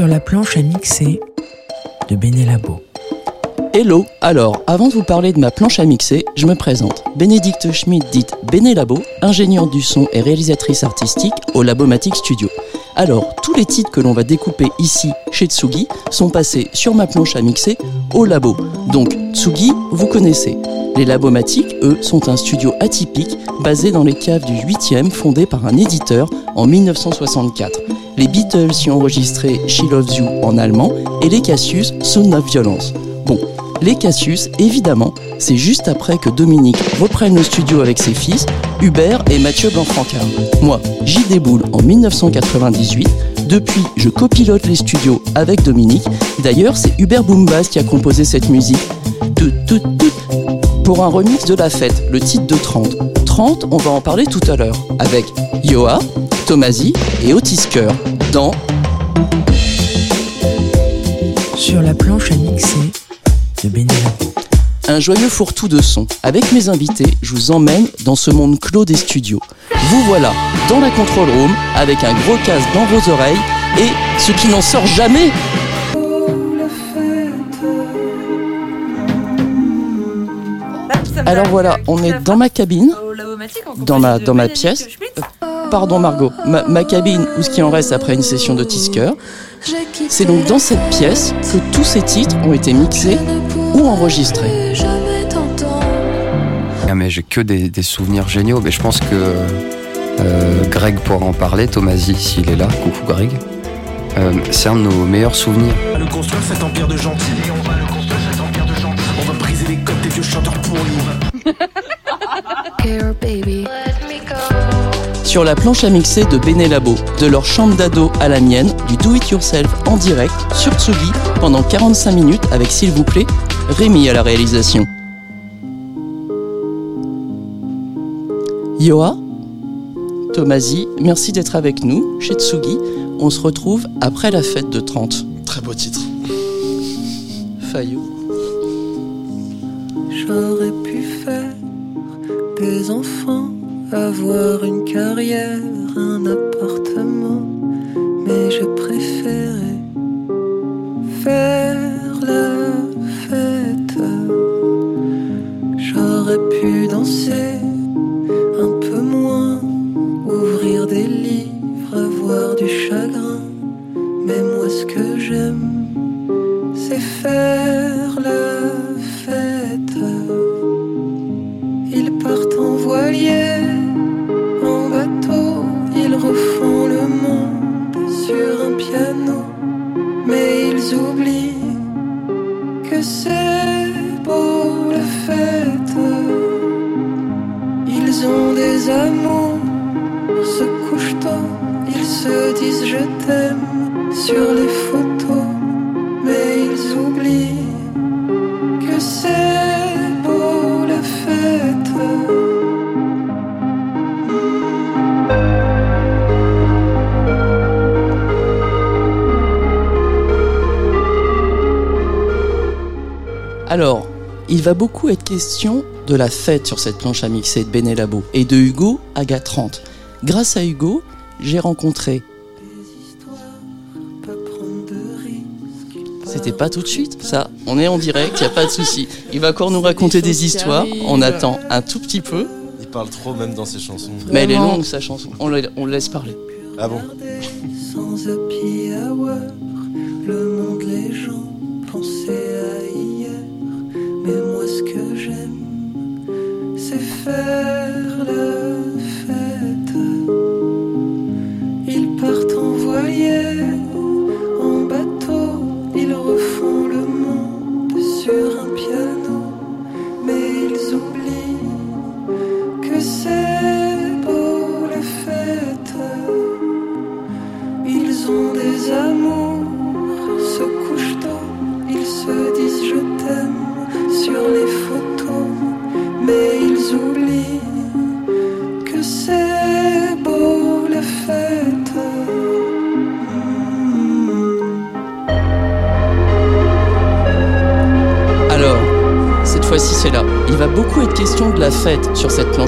Sur la planche à mixer de Benelabo. Hello Alors, avant de vous parler de ma planche à mixer, je me présente. Bénédicte Schmidt, dite Benelabo, ingénieure du son et réalisatrice artistique au Labomatic Studio. Alors, tous les titres que l'on va découper ici, chez Tsugi, sont passés sur ma planche à mixer au labo. Donc, Tsugi, vous connaissez. Les Labomatiques, eux, sont un studio atypique basé dans les caves du 8e fondé par un éditeur en 1964. Les Beatles y ont enregistré She Loves You en allemand et les Cassius Sound of Violence. Bon, les Cassius, évidemment, c'est juste après que Dominique reprenne le studio avec ses fils, Hubert et Mathieu Blanc-Francard. Moi, j'y déboule en 1998. Depuis, je copilote les studios avec Dominique. D'ailleurs, c'est Hubert Boombas qui a composé cette musique. Tout, tout, tout, pour un remix de la fête, le titre de 30. 30, on va en parler tout à l'heure, avec Yoa, Tomasi et Otis Kerr dans Sur la planche à mixer de Benelabo. un joyeux fourre-tout de son. Avec mes invités, je vous emmène dans ce monde clos des studios. Vous voilà dans la control room avec un gros casque dans vos oreilles et ce qui n'en sort jamais. Alors voilà, on est dans ma cabine, dans ma, dans ma pièce. Pardon Margot, ma, ma cabine ou ce qui en reste après une session de Tisker. C'est donc dans cette pièce que tous ces titres ont été mixés ou enregistrés. Ah, mais j'ai que des, des souvenirs géniaux. Mais je pense que euh, Greg pourra en parler, Tomasi s'il est là. Coucou Greg. Euh, c'est un de nos meilleurs souvenirs. On va le construire cet empire de gentils. On va le construire cet empire de gentils. On va briser les codes des vieux chanteurs pour nous. Sur la planche à mixer de Benelabo, de leur chambre d'ado à la mienne, du do-it-yourself en direct sur Tsugi pendant 45 minutes avec s'il vous plaît Rémi à la réalisation. Yoa, Tomasi, merci d'être avec nous chez Tsugi. On se retrouve après la fête de 30. Très beau titre. Fayot. J'aurais pu faire des enfants, avoir une carrière, un appartement, mais je préférais faire la fête. J'aurais pu danser un peu moins, ouvrir des livres, avoir du chagrin, mais moi ce que j'aime, c'est faire la fête. Ils partent en voilier, il va beaucoup être question de la fête sur cette planche à mixer de Benelabo et de Hugo Aga 30. Grâce à Hugo, j'ai rencontré. C'était pas tout de suite, ça. On est en direct, y a pas de souci. Il va encore nous raconter des histoires. On attend un tout petit peu, Il parle trop même dans ses chansons. mais elle est longue sa chanson. On le, on le laisse parler. Ah bon c'est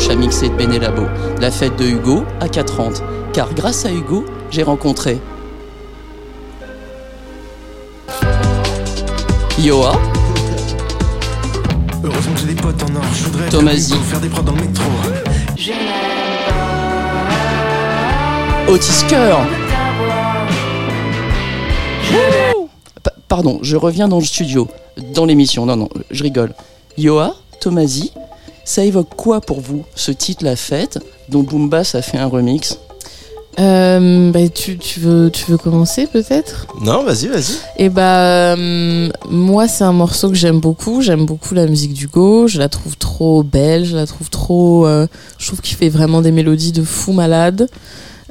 planche à mixer de Benelabo. La fête de Hugo à 430. Car grâce à Hugo, j'ai rencontré. Yoa, Heureusement que j'ai des potes en or. Je voudrais faire des prods dans le métro. Otis Pardon, je reviens dans le studio, dans l'émission. Non, non, je rigole. Yoa, Tomasi, ça évoque quoi pour vous, ce titre La Fête, dont Boombas a fait un remix? Euh, bah, tu, tu, veux, tu veux commencer peut-être? Non, vas-y, vas-y. Et bah, euh, moi, c'est un morceau que j'aime beaucoup. J'aime beaucoup la musique d'Hugo. Je la trouve trop belle. Je la trouve trop. euh, je trouve qu'il fait vraiment des mélodies de fou malade.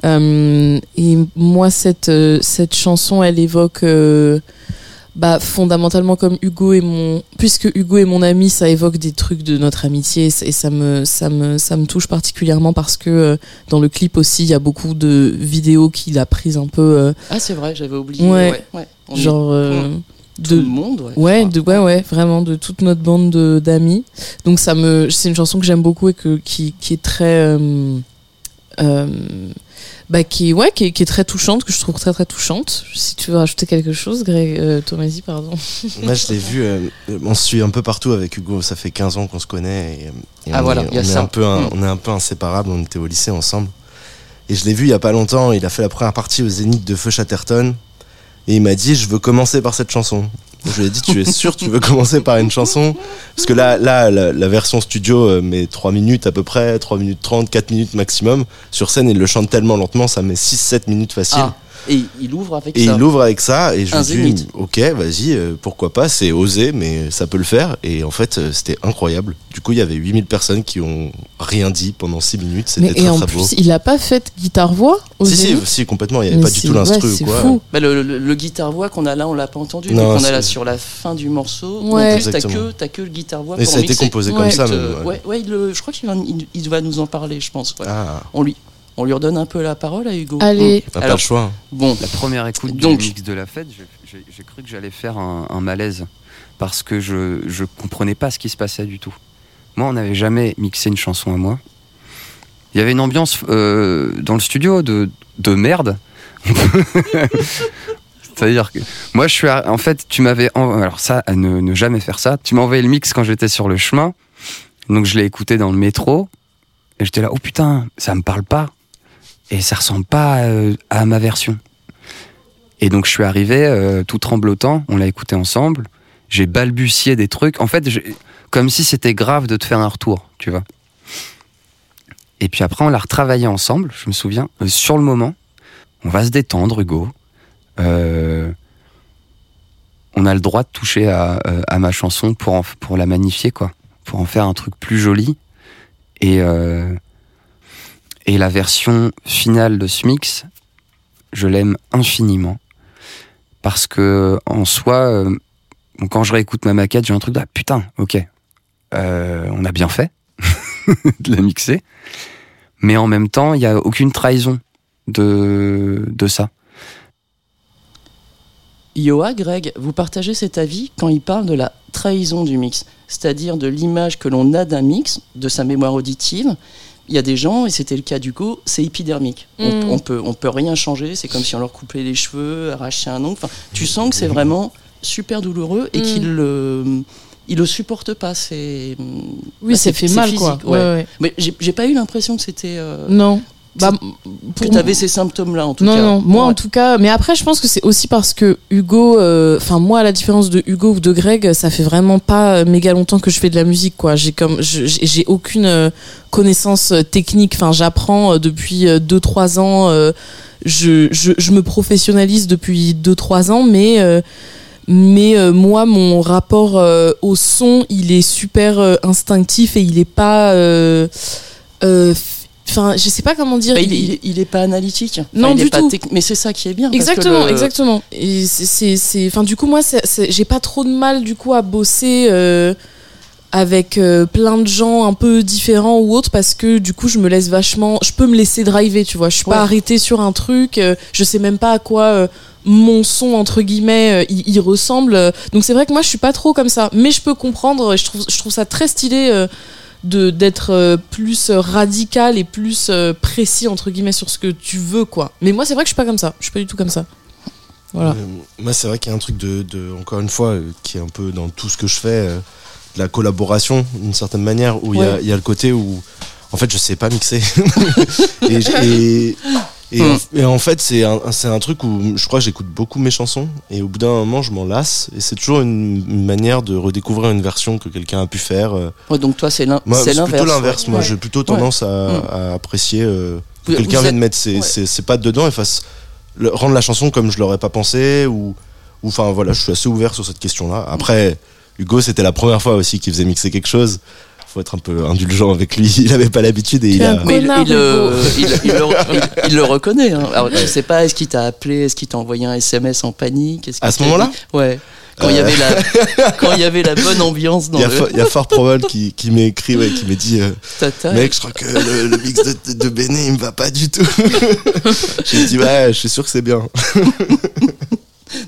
Euh, et moi, cette, euh, cette chanson, elle évoque. Euh, bah, fondamentalement comme Hugo est mon puisque Hugo est mon ami ça évoque des trucs de notre amitié et ça- me ça me ça me touche particulièrement parce que euh, dans le clip aussi il y a beaucoup de vidéos qu'il a prises un peu euh, Ah, c'est vrai, j'avais oublié. Ouais. ouais. On est genre euh, tout de le monde, ouais. ouais de ouais ouais vraiment de toute notre bande de- d'amis donc ça me c'est une chanson que j'aime beaucoup et que qui qui est très euh, euh, bah qui ouais qui est, qui est très touchante que je trouve très très touchante si tu veux rajouter quelque chose Greg euh, Tomasi pardon Moi, je l'ai vu. euh, on se suit un peu partout avec Hugo. Ça fait 15 ans qu'on se connaît. Et, et Ah, on voilà, est, a on est un peu, un- Mm. on est un peu inséparables. On était au lycée ensemble. Et je l'ai vu il y a pas longtemps. Il a fait la première partie au Zénith de Feu Chatterton. Et il m'a dit, je veux commencer par cette chanson. Je lui ai dit, tu es sûr tu veux commencer par une chanson? Parce que là, là la, la version studio euh, met 3 minutes à peu près, 3 minutes 30, 4 minutes maximum. Sur scène, il le chante tellement lentement, ça met 6-7 minutes facile. Ah, et il ouvre avec Et ça. il ouvre avec ça et je Un lui dis zénith. ok vas-y euh, pourquoi pas c'est osé mais ça peut le faire et en fait euh, c'était incroyable du coup il y avait 8000 personnes qui ont rien dit pendant 6 minutes c'était et très en très beau plus il a pas fait guitare voix au si, si si complètement il y avait Mais pas du tout l'instru ouais, quoi fou. Bah, le, le- le guitare-voix qu'on a là, on l'a pas entendu. Non, donc on a là sur la fin du morceau. Ouais. En plus, t'as que, que le guitare-voix et pour ça a été mixer. composé Ouais. comme ça même ouais. ouais, ouais, il le- je crois qu'il va, il, il va nous en parler, je pense. ouais. ah On, lui, on lui redonne un peu la parole à Hugo. allez t'as pas Alors- le choix Bon, La première écoute Donc- du mix de la fête, j'ai- cru que j'allais faire un, un malaise parce que je, je comprenais pas ce qui se passait du tout. Moi, on n'avait jamais mixé une chanson à moi. Il y avait une ambiance euh, dans le studio de, de merde. C'est-à-dire que moi, je suis à- en fait, tu m'avais alors ça, à ne, ne jamais faire ça. Tu m'as envoyé le mix quand j'étais sur le chemin, donc je l'ai écouté dans le métro et j'étais là, oh putain, ça me parle pas et ça ressemble pas euh, à ma version. Et donc je suis arrivé euh, tout tremblotant, on l'a écouté ensemble, j'ai balbutié des trucs, en fait, comme si c'était grave de te faire un retour, tu vois. Et puis après, on l'a retravaillé ensemble, je me souviens, euh, sur le moment, on va se détendre, Hugo. On a le droit de toucher à, ma chanson pour, pour la magnifier, quoi, pour en faire un truc plus joli. Et, et la version finale de ce mix, je l'aime infiniment parce que en soi, euh, quand je réécoute ma maquette, j'ai un truc de ah, putain, ok, euh, on a bien fait de la mixer, mais en même temps, il y a aucune trahison de de ça. Yoa, Greg, vous partagez cet avis quand il parle de la trahison du mix, c'est-à-dire de l'image que l'on a d'un mix, de sa mémoire auditive. Il y a des gens, et c'était le cas du coup, c'est épidermique. On, Mm. on peut, on peut rien changer, c'est comme si on leur coupait les cheveux, arrachait un ongle. Enfin, tu sens que c'est vraiment super douloureux et Mm. qu'il le, il le supporte pas. C'est, oui bah, ça c'est- fait mal physique, quoi ouais. ouais, ouais. Mais j'ai j'ai pas eu l'impression que c'était. euh, non bah, que tu avais ces symptômes-là en tout non, cas. Non, moi en tout cas, mais après je pense que c'est aussi parce que Hugo, euh, enfin moi à la différence de Hugo ou de Greg, ça fait vraiment pas méga longtemps que je fais de la musique quoi. J'ai comme, j'ai aucune euh, connaissance euh, technique. Enfin j'apprends depuis 2-3 ans. euh, je, je, je me professionnalise depuis 2-3 ans, mais euh, mais euh, moi mon rapport euh, au son, il est super euh, instinctif et il est pas euh, euh, Enfin, je sais pas comment dire. Bah, il, est- il est- il est pas analytique. Enfin, Non, est du pas tout. Mais c'est ça qui est bien. parce que Exactement, le- exactement. Et c'est- c'est, enfin, du coup, moi, j'ai pas trop de mal, du coup, à bosser euh, avec euh, plein de gens un peu différents ou autres, parce que du coup, je me laisse vachement, je peux me laisser driver, tu vois. Je suis Ouais. pas arrêtée sur un truc. euh, je sais même pas à quoi. euh, mon son entre guillemets il, ressemble donc c'est vrai que moi je suis pas trop comme ça mais je peux comprendre je trouve je trouve ça très stylé de d'être euh, plus euh, radical et plus euh, précis entre guillemets sur ce que tu veux quoi mais moi c'est vrai que je suis pas comme ça je suis pas du tout comme ça Voilà. Euh, moi, c'est vrai qu'il y a un truc de, de- encore une fois, qui est un peu dans tout ce que je fais, euh, de la collaboration, d'une certaine manière, où il y a- Ouais. y, a le côté où, en fait, je sais pas mixer. et, et, et, en, et en fait, c'est un, un truc où je crois que j'écoute beaucoup mes chansons, et au bout d'un moment, je m'en lasse, et c'est toujours une, une manière de redécouvrir une version que quelqu'un a pu faire. euh. Ouais, donc toi, c'est l'in- Moi, c'est l'inverse. plutôt l'inverse. Moi, Ouais. j'ai plutôt tendance à, à apprécier euh, que quelqu'un vienne êtes- mettre ses, ouais. ses- ses pattes dedans et fasse le- rendre la chanson comme je l'aurais pas pensé ou ou enfin voilà, je suis assez ouvert sur cette question-là. Après, Hugo, c'était la première fois aussi qu'il faisait mixer quelque chose. Faut être un peu indulgent avec lui. Il avait pas l'habitude et il es a. un Mais il, Connard, il, euh, Hugo. il- il le, il- il le reconnaît. hein. Alors, je sais pas, est-ce qu'il t'a appelé, est-ce qu'il t'a envoyé un SMS en panique À ce moment-là Ouais. Quand il y Euh. avait la, quand il y avait la bonne ambiance dans Il y, a, le il y a fort probable qui, qui m'est écrit, ouais, qui m'a dit euh, tata. Mec, je crois que le, le mix de, de Béné, il me va pas du tout. J'ai dit Ouais, je suis sûr que c'est bien.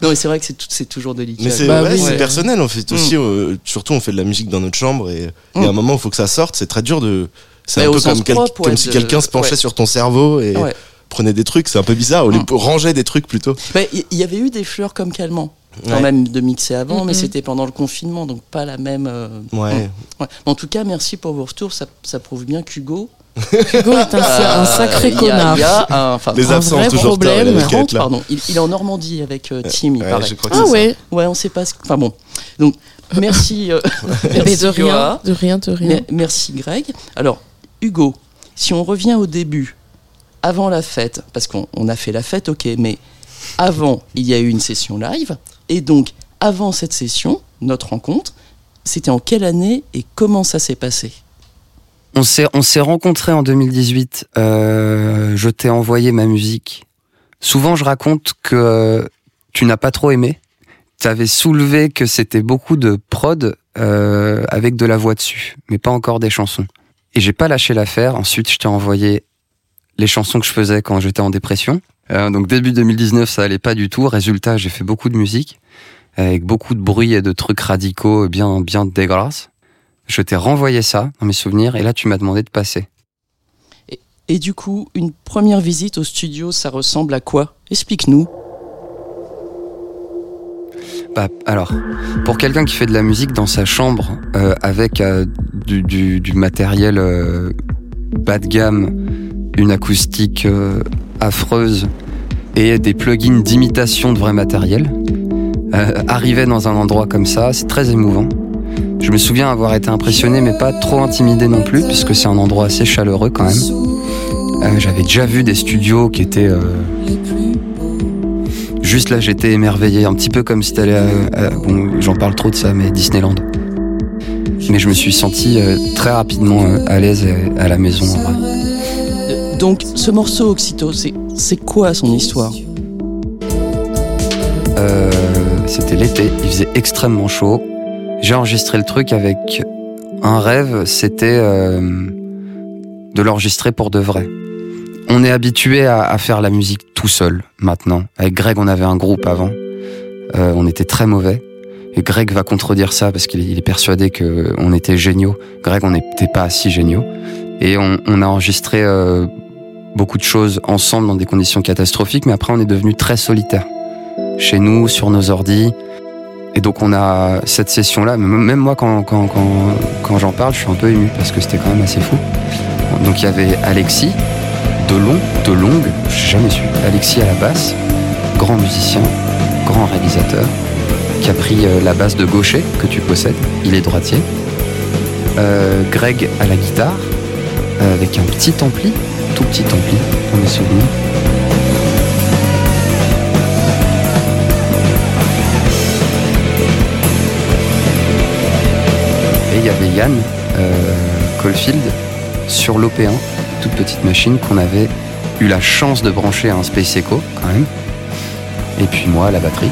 Non, mais c'est vrai que c'est toujours délicat. Mais c'est Bah ouais, ouais. personnel en fait Mm. aussi. euh, surtout, on fait de la musique dans notre chambre et il y a un moment où il faut que ça sorte. C'est très dur de. C'est un peu comme, quel- propre, comme ouais, si quelqu'un se penchait ouais. sur ton cerveau et Ouais. prenait des trucs. C'est un peu bizarre. Au lieu Mm. de ranger des trucs plutôt. Mais il y avait eu des fleurs comme calmant. Quand Ouais. même de mixer avant, mais c'était pendant le confinement, donc pas la même. euh, Ouais. ouais. En tout cas, merci pour vos retours. Ça, ça prouve bien qu'Hugo. Hugo est un, euh, un sacré il y a- connard. Il y a un. Enfin, Les un absents vrai toujours problème. il pardon. Est en Normandie avec euh, Tim, il Ouais, paraît. je crois que Ah c'est ça. ouais. Ouais, on sait pas. Ce... Enfin bon. Donc, merci. euh, Mais merci de rien, de rien, de rien. Mer- Merci Greg. Alors, Hugo, si on revient au début, avant la fête, parce qu'on on a fait la fête, ok, mais avant, il y a eu une session live, et donc, avant cette session, notre rencontre, c'était en quelle année et comment ça s'est passé? On s'est on s'est rencontrés en 2018. Euh, je t'ai envoyé ma musique. Souvent, je raconte que tu n'as pas trop aimé. Tu avais soulevé que c'était beaucoup de prod euh, avec de la voix dessus, mais pas encore des chansons. Et j'ai pas lâché l'affaire. Ensuite, je t'ai envoyé les chansons que je faisais quand j'étais en dépression. Euh, donc début 2019, ça allait pas du tout. Résultat, j'ai fait beaucoup de musique avec beaucoup de bruit et de trucs radicaux, bien bien dégueulasses. Je t'ai renvoyé ça dans mes souvenirs et là tu m'as demandé de passer. Et du coup, une première visite au studio, ça ressemble à quoi? Explique-nous. Bah, alors, pour quelqu'un qui fait de la musique dans sa chambre euh, avec euh, du, du, du matériel euh, bas de gamme, une acoustique affreuse et des plugins d'imitation de vrai matériel, arriver dans un endroit comme ça, c'est très émouvant. Je me souviens avoir été impressionné, mais pas trop intimidé non plus, puisque c'est un endroit assez chaleureux quand même. Euh, J'avais déjà vu des studios qui étaient euh, Juste là, j'étais émerveillé, un petit peu comme si t'allais à, à- bon, j'en parle trop de ça, mais Disneyland. Mais je me suis senti euh, très rapidement euh, à l'aise à la maison en vrai. Euh, Donc, ce morceau Oxyto, c'est c'est quoi son histoire? Euh, C'était l'été, il faisait extrêmement chaud. J'ai enregistré le truc avec un rêve, c'était euh, de l'enregistrer pour de vrai. On est habitué à, faire la musique tout seul maintenant. Avec Greg, on avait un groupe avant. Euh, on était très mauvais. Et Greg va contredire ça parce qu'il est, persuadé que on était géniaux. Greg, on n'était pas si géniaux. Et on, on a enregistré euh, beaucoup de choses ensemble dans des conditions catastrophiques, mais après on est devenu très solitaire. Chez nous, sur nos ordis. Et donc on a cette session-là, même moi quand j'en parle, je suis un peu ému parce que c'était quand même assez fou. Donc il y avait Alexis, de long, de longue, j'ai jamais su. Alexis à la basse, grand musicien, grand réalisateur, qui a pris euh, la basse de gaucher que tu possèdes, il est droitier. Euh, Greg à la guitare, euh, avec un petit ampli, tout petit ampli, pour mes souvenirs. Avait Yann euh, Caulfield sur l'OP1, toute petite machine qu'on avait eu la chance de brancher à un Space Echo quand même. Et puis moi la batterie.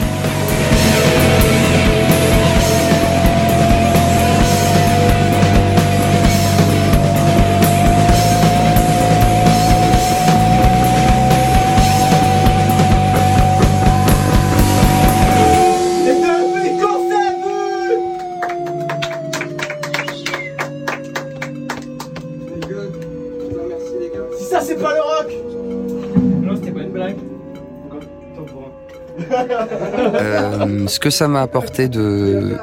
Que ça m'a apporté de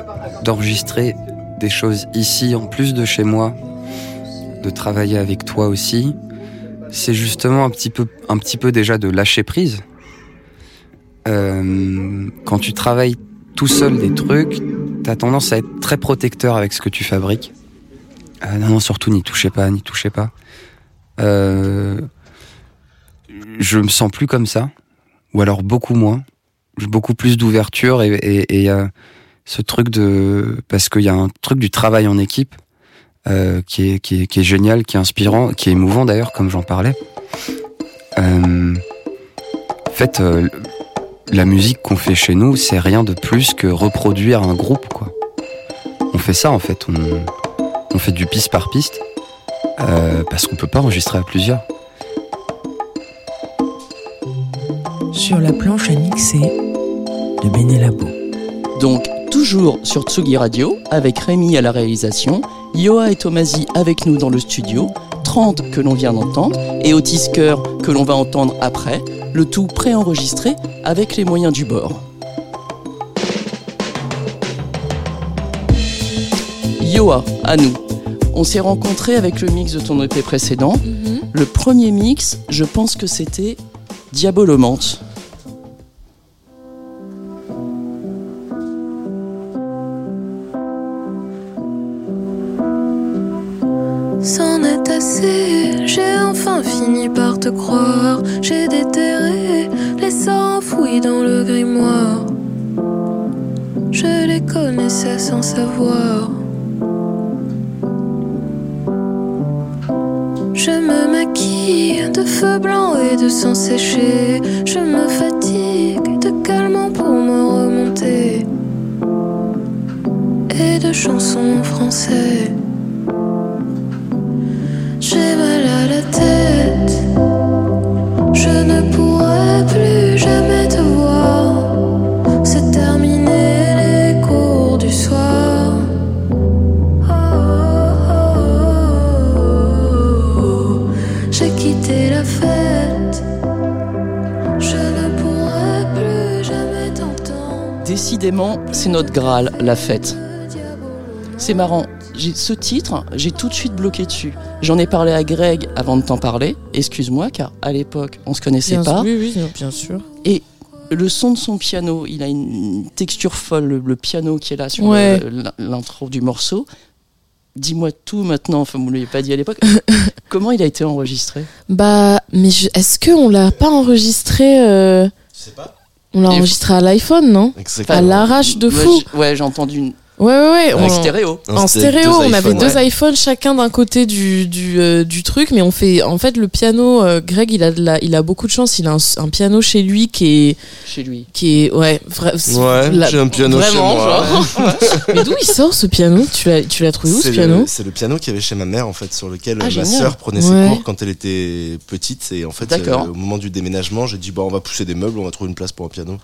d'enregistrer des choses ici, en plus de chez moi, de travailler avec toi aussi, c'est justement un petit peu, un petit peu déjà de lâcher prise. Euh, quand tu travailles tout seul des trucs, t'as tendance à être très protecteur avec ce que tu fabriques. Euh, non, non, surtout n'y touchez pas, n'y touchez pas. Euh, je me sens plus comme ça, ou alors beaucoup moins, beaucoup plus d'ouverture et, euh, ce truc de parce qu'il y a un truc du travail en équipe euh, qui, est, qui, est, génial, qui est inspirant, qui est émouvant d'ailleurs, comme j'en parlais. Euh, en fait, la musique qu'on fait chez nous, c'est rien de plus que reproduire un groupe, quoi. On fait ça en fait, on, on fait du piste par piste parce qu'on peut pas enregistrer à plusieurs. Sur la planche à mixer de Benelabo. Donc, toujours sur Tsugi Radio, avec Rémi à la réalisation, Yoa et Tomasi avec nous dans le studio, 30 que l'on vient d'entendre, et Otis Cœur que l'on va entendre après, le tout préenregistré avec les moyens du bord. Yoa, à nous. On s'est rencontrés avec le mix de ton EP précédent. Mhm. Le premier mix, je pense que c'était Diabolomante. Décidément, c'est notre Graal, la fête. C'est marrant, j'ai ce titre, j'ai tout de suite bloqué dessus. J'en ai parlé à Greg avant de t'en parler, excuse-moi, car à l'époque, on se connaissait Bien- pas. Oui, oui, bien sûr. Et le son de son piano, il a une texture folle, le, le piano qui est là sur Ouais. l'intro du morceau. Dis-moi tout maintenant, enfin, vous ne l'avez pas dit à l'époque. Comment il a été enregistré? Bah, mais est-ce qu'on l'a pas enregistré euh, Je sais pas. On l'a enregistré à l'iPhone, non? À l'arrache de fou. Ouais, j'ai entendu une... Ouais, ouais, ouais. en on- stéréo. En stéréo, on avait deux ouais. iPhones chacun d'un côté du, du, euh, du truc, mais on fait en fait le piano. euh, Greg, il a de la, il a beaucoup de chance. Il a un, un piano chez lui qui est Chez lui. qui est ouais. Ouais, j'ai un piano chez vraiment, moi. genre. mais d'où il sort ce piano? Tu l'as tu l'as trouvé où ce C'est piano? le, c'est le piano qu'il y avait chez ma mère en fait, sur lequel Ah, ma sœur prenait Ouais. ses cours quand elle était petite. Et en fait, euh, au moment du déménagement, j'ai dit bah on va pousser des meubles, on va trouver une place pour un piano.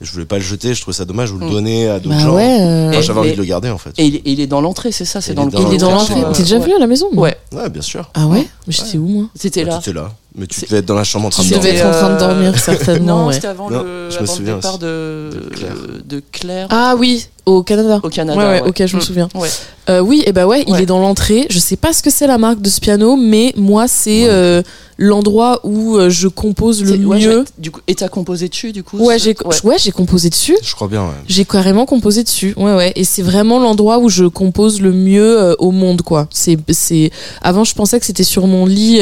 Je voulais pas le jeter, je trouvais ça dommage ou le Mm. donner à d'autres Bah gens. ouais. euh, j'avais envie de le garder en fait. Et il, il est dans l'entrée, c'est ça C'est dans le dans il est dans l'entrée. T'es déjà venu à la maison Ouais, Ouais, bien sûr. Ah ouais Mais j'étais où moi? C'était Bah, là. T'étais là. Mais tu devais être dans la chambre en train Tu de C'était, devais dormir. être en train de euh, dormir certainement. Non, ouais. c'était avant, Non, le, je me avant le souviens départ de, De Claire. de Claire Ah oui, au Canada. au Canada. Ouais, ouais, ouais. ok, je me Mm. souviens. Ouais. Euh, oui, et bah ouais, il est dans l'entrée. Je sais pas ce que c'est la marque de ce piano, mais moi, c'est Ouais. euh, l'endroit où euh, je compose le mieux. du coup, et t'as composé dessus, du coup Ouais, j'ai ouais. j'ai composé dessus. Je crois bien, ouais. J'ai carrément composé dessus. Ouais, ouais. Et c'est vraiment l'endroit où je compose le mieux euh, au monde, quoi. C'est, c'est. Avant, je pensais que c'était sur mon lit.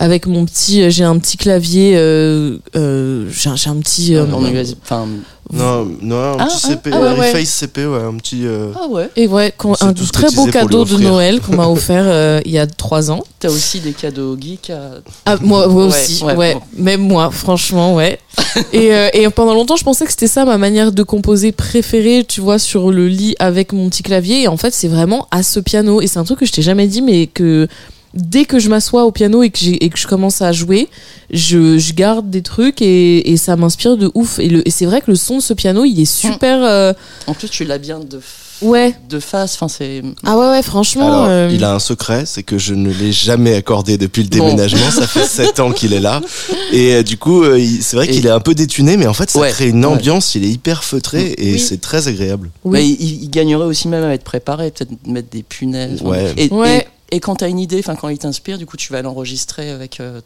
Euh, avec mon petit, j'ai un petit clavier, euh, euh, j'ai un, j'ai un petit, euh, En US, enfin, Non, non, un Ah, petit ah, CP, ah ouais, ouais. Reface CP, ouais, un petit. euh, ah ouais. et ouais, un très beau cadeau de. Noël qu'on m'a offert euh, il y a trois ans. T'as aussi des cadeaux geeks à... Ah, moi, moi Ouais, aussi, ouais, ouais, bon. même moi, franchement, ouais. et, euh, et pendant longtemps, je pensais que c'était ça ma manière de composer préférée, tu vois, sur le lit avec mon petit clavier. Et en fait, c'est vraiment à ce piano. Et c'est un truc que je t'ai jamais dit, mais que dès que je m'assois au piano et que, j'ai- et que je commence à jouer, je, je garde des trucs et, et ça m'inspire de ouf. Et, le- et c'est vrai que le son de ce piano, il est super. euh, En plus, tu l'as bien de Ouais. de face. Enfin, c'est. Ah ouais, ouais, franchement. Alors, euh, il a un secret, c'est que je ne l'ai jamais accordé depuis le Bon. déménagement. Ça fait 7 ans qu'il est là. Et euh, du coup, euh, c'est vrai Et- qu'il est un peu détuné, mais en fait, ça Ouais, crée une ouais. ambiance. Il est hyper feutré et Oui. c'est très agréable. Oui. Mais il, il gagnerait aussi même à être préparé, peut-être mettre des punaises. Ouais. Et, Ouais. et, et quand t'as une idée, enfin quand il t'inspire, du coup tu vas l'enregistrer avec euh,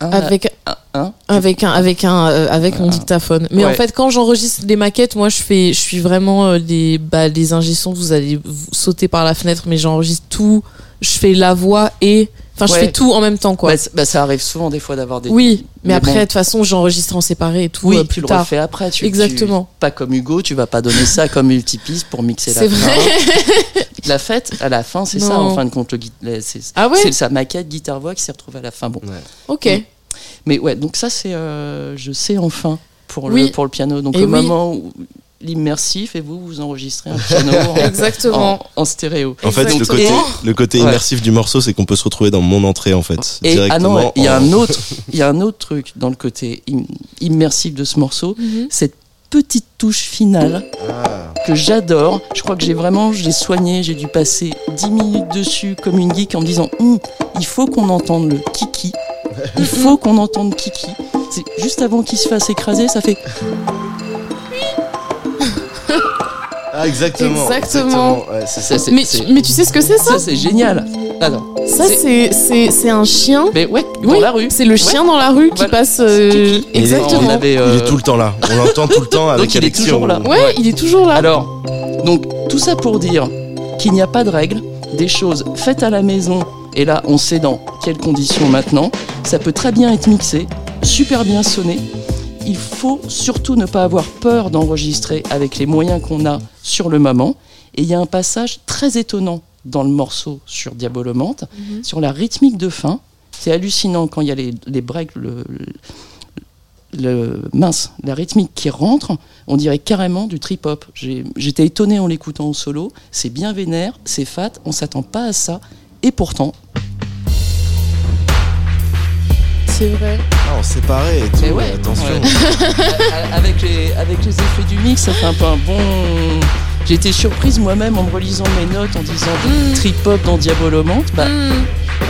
un, avec un, un. avec un avec un euh, avec mon Ah. dictaphone. Mais Ouais. en fait, quand j'enregistre les maquettes, moi, je fais, je suis vraiment euh, les bah, les ingé Vous allez sauter par la fenêtre, mais j'enregistre tout. Je fais la voix et enfin, je Ouais. fais tout en même temps, quoi. Bah, bah, ça arrive souvent des fois d'avoir des. oui, mais, mais après, bon. de toute façon, j'enregistre en séparé et tout Oui, euh, tu plus le tard. refais après. Tu, Exactement. tu- pas comme Hugo, tu vas pas donner ça comme multipiste pour mixer la C'est vrai. La fête, à la fin, c'est ça en fin de compte. Le, le- c'est Ah ouais c'est sa maquette guitare-voix qui s'est retrouvée à la fin. Bon. Ok. Mais ouais, donc ça, c'est. euh, je sais enfin pour, Oui. le, pour le piano. Donc Et le oui. moment où l'immersif et vous, vous enregistrez un piano en, Exactement. en- en stéréo. En fait, le côté, le côté Ouais. immersif du morceau, c'est qu'on peut se retrouver dans mon entrée, en fait. Et ah directement non, il y a en- un autre, il y a un autre truc dans le côté im- immersif de ce morceau, Mhm. cette petite touche finale Ah. que j'adore. Je crois que j'ai vraiment, je l'ai soigné, j'ai dû passer 10 minutes dessus comme une geek en me disant, Hum, il faut qu'on entende le kiki, il faut qu'on entende kiki. C'est juste avant qu'il se fasse écraser, ça fait. Ah, exactement. Exactement. Ouais, c'est Ça, ça. c'est- Mais, tu- mais tu sais ce que c'est ça? Ça, c'est génial. Attends, Ça, c'est c'est c'est un chien. mais ouais, dans Oui, la rue. C'est le chien dans la rue qui Voilà. passe. euh, Kiki. Il est- Exactement. On avait, Il euh, est tout le temps là. On l'entend tout le temps avec il est Alexis. toujours là. Ouais, il est toujours là. Alors, donc tout ça pour dire qu'il n'y a pas de règles, des choses faites à la maison, et là on sait dans quelles conditions maintenant, ça peut très bien être mixé, super bien sonné. Il faut surtout ne pas avoir peur d'enregistrer avec les moyens qu'on a sur le moment. Et il y a un passage très étonnant dans le morceau sur Diabolomante, Mhm. sur la rythmique de fin. C'est hallucinant quand il y a les, les breaks, le, le- mince, la rythmique qui rentre, on dirait carrément du trip-hop. J'étais étonné en l'écoutant en solo. C'est bien vénère, c'est fat, on s'attend pas à ça. Et pourtant, C'est vrai. Ah, en séparé et tout. Mais ouais, attention. ouais. Avec, les, avec les effets du mix, ça fait un peu un bon. J'ai été surprise moi-même en me relisant mes notes en disant Mm. trip-hop dans Diabolomante. Bah, Hmm.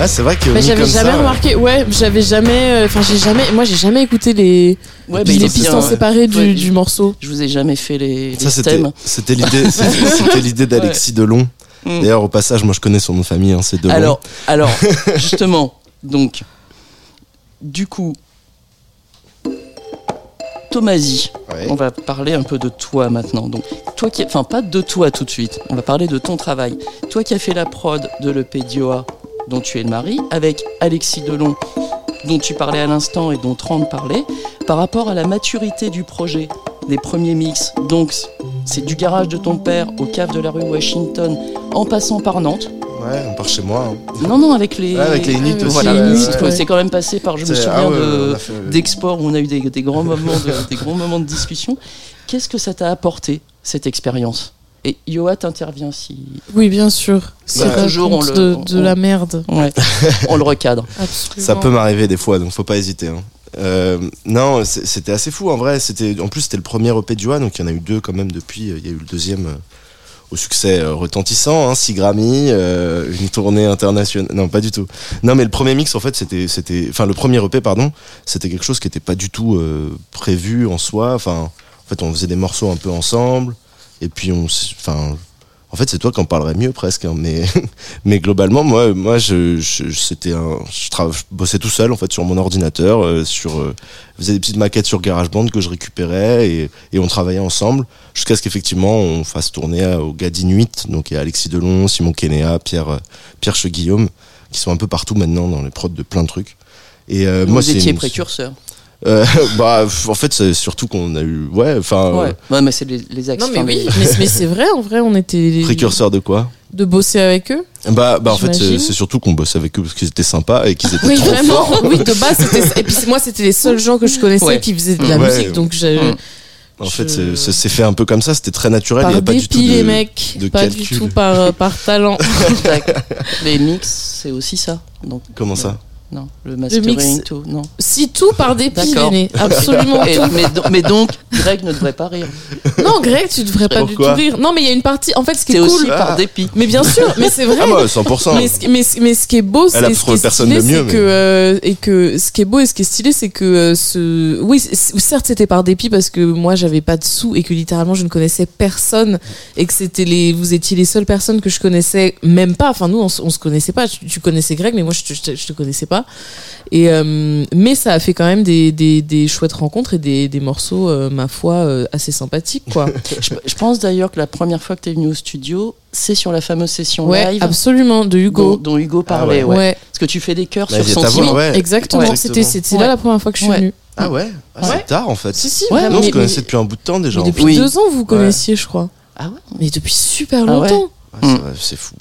Ah, c'est vrai que. Mais mis j'avais jamais ça, remarqué. Ouais, j'avais jamais. euh, Enfin, j'ai jamais. Moi, j'ai jamais écouté les, ouais, bah, les pistes en ouais. séparé du, Ouais, du morceau. Je vous ai jamais fait les, les Ça, c'était, stems. c'était l'idée, c'était, c'était l'idée d'Alexis Delon. Mm. D'ailleurs, au passage, moi, je connais son nom de famille, hein, c'est Delon. Alors, alors justement, donc, du coup, Tomasi, Ouais. on va parler un peu de toi maintenant. Donc, toi qui, enfin pas de toi tout de suite. On va parler de ton travail. Toi qui as fait la prod de l'EP Dioa, dont tu es le mari, avec Alexis Delon, dont tu parlais à l'instant et dont Trent parlait, par rapport à la maturité du projet, des premiers mix. Donc, c'est du garage de ton père au cave de la rue Washington, en passant par Nantes. Ouais, on part chez moi. hein. Non, non, avec les. Ouais, avec les Inuits Euh, aussi. Voilà, Les ouais, Inuits, ouais. c'est quand même passé par. Je me souviens ah ouais, de on a fait- d'export où on a eu des, des grands moments de, des grands moments de discussion. Qu'est-ce que ça t'a apporté cette expérience? Et Yoa t'intervient si Oui, bien sûr. C'est Bah, toujours, on le- de, de on- la merde. ouais, on le recadre. Absolument. Ça peut m'arriver des fois, donc faut pas hésiter. hein. Euh, non, c'était assez fou en vrai. C'était, en plus, c'était le premier EP de Joa, donc il y en a eu deux quand même depuis. Il y a eu le deuxième euh, au succès euh, retentissant, hein, 6 Grammy, euh, une tournée internationale. Non, pas du tout. Non, mais le premier mix, en fait, c'était, c'était, enfin, le premier EP, pardon, c'était quelque chose qui était pas du tout euh, prévu en soi. Enfin, en fait, on faisait des morceaux un peu ensemble, et puis on, enfin. En fait, c'est toi qui en parlerais mieux presque, hein, mais mais globalement, moi, moi, je, je c'était un, je, trava- je bossais tout seul en fait sur mon ordinateur, euh, sur, euh, je faisais des petites maquettes sur GarageBand que je récupérais et, et on travaillait ensemble jusqu'à ce qu'effectivement on fasse tourner aux gars d'Inuit, donc il y a Alexis Delon, Simon Kenéa, Pierre, euh, Pierre Cheguillaume, qui sont un peu partout maintenant dans les prods de plein de trucs. Et euh, Vous moi, c'est étiez une- précurseur. Euh, bah, en fait, c'est surtout qu'on a eu, ouais, enfin, Ouais. ouais, mais c'est les, les axes. Non, mais enfin, oui. les- mais mais c'est vrai, en vrai, on était. les- précurseur de quoi De bosser avec eux. Bah, bah en fait, c'est J'imagine. c'est surtout qu'on bossait avec eux parce qu'ils étaient sympas et qu'ils étaient Oui, trop vraiment. forts. Oui, de base, c'était. Et puis moi, c'était les seuls gens que je connaissais Ouais. qui faisaient de la Ouais. musique. Donc, j'ai. Mm. En Je- fait, c'est- fait un peu comme ça, c'était très naturel. il y Par a pas du tout de... les mecs. de Pas du tout par, euh, par talent. les mix, c'est aussi ça. Donc, Comment ça Non, le mastering, tout, non. Si tout par dépit. Véné. Absolument Et- tout. mais, do- mais donc, Greg ne devrait pas rire. Non, Greg, tu devrais pas du tout rire. Non, mais il y a une partie. En fait, ce qui est aussi cool. par dépit. Mais bien sûr, mais c'est vrai. Ah, moi, 100%. Mais ce, qui- mais, ce- mais ce qui est beau, c'est Elle a ce qui est personne stylé, de mieux, que euh, et que ce qui est beau et ce qui est stylé, c'est que euh, ce oui, certes c'était par dépit parce que moi j'avais pas de sous et que littéralement je ne connaissais personne et que c'était les vous étiez les seules personnes que je connaissais même pas. Enfin nous on, on se connaissait pas. Tu, tu connaissais Greg, mais moi je je te, je te connaissais pas. Et euh, mais ça a fait quand même des, des, des chouettes rencontres et des, des morceaux, euh, ma foi, euh, assez sympathiques quoi. Je, je pense d'ailleurs que la première fois que tu es venu au studio, c'est sur la fameuse session ouais, live absolument, de Hugo. dont Hugo parlait. ouais. ouais. Parce que tu fais des chœurs Bah, sur son. ouais. Exactement, c'était là la première fois que je suis Ouais. venue. Ah ouais Ah, Ouais. C'est tard en fait. Si si, Ouais, vraiment, Nous, on se mais- connaissait depuis un bout de temps déjà. Depuis Oui. deux ans, vous connaissiez, je crois. Ah ouais Mais depuis super Ah longtemps, vrai, C'est fou.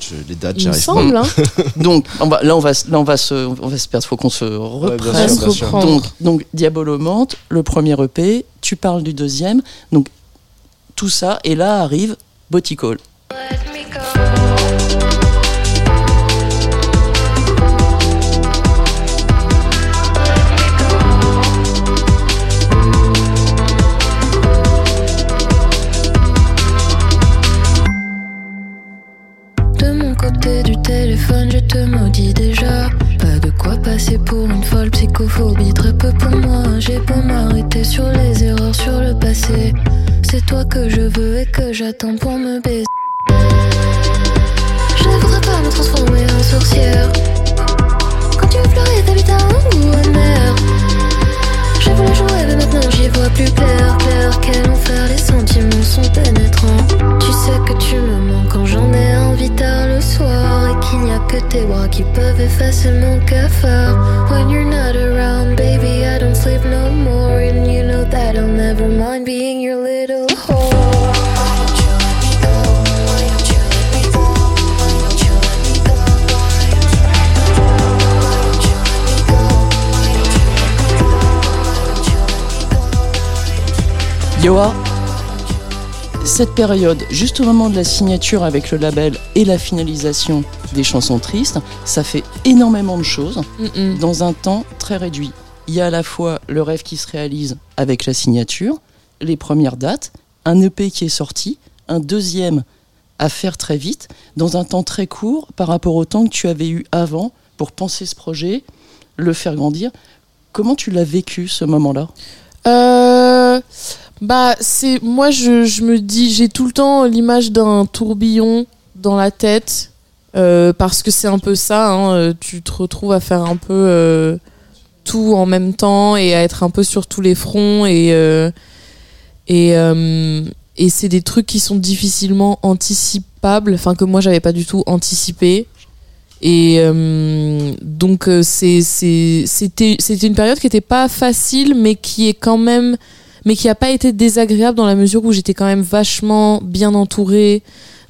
Je- les dates, il me j'arrive pas. semble. Hein. Donc, on va, là, on va, se- là, on va se, on va se perdre. Faut qu'on se reprenne. bien À sûr, se. Donc, donc Diabolomante, le premier EP, tu parles du deuxième, donc tout ça, et là arrive Booty téléphone, je te maudis déjà. Pas de quoi passer pour une folle psychophobie. Très peu pour moi, j'ai beau m'arrêter sur les erreurs, sur le passé. C'est toi que je veux et que j'attends pour me baiser. Je ne voudrais pas me transformer en sorcière. Quand tu pleurais, t'habites un goût amer. Je voulais jouer, mais maintenant j'y vois plus clair. Clair, quel enfer, les sentiments sont pénétrants. Tu sais que tu soir. Et qu'il n'y a que tes bras qui peuvent effacer mon cafard. When you're not around, baby, I don't sleep no more. And you know that I'll never mind being your little whore. Why cette période, juste au moment de la signature avec le label et la finalisation des chansons tristes, ça fait énormément de choses dans un temps très réduit. Il y a à la fois le rêve qui se réalise avec la signature, les premières dates, un EP qui est sorti, un deuxième à faire très vite, dans un temps très court par rapport au temps que tu avais eu avant pour penser ce projet, le faire grandir. Comment tu l'as vécu ce moment-là? Euh, bah, c'est moi, je, me dis, j'ai tout le temps l'image d'un tourbillon dans la tête euh, parce que c'est un peu ça. hein, euh, tu te retrouves à faire un peu euh, tout en même temps et à être un peu sur tous les fronts et et et c'est des trucs qui sont difficilement anticipables. Enfin, que moi, j'avais pas du tout anticipé. Et donc c'était une période qui était pas facile mais qui est quand même mais qui a pas été désagréable dans la mesure où j'étais quand même vachement bien entourée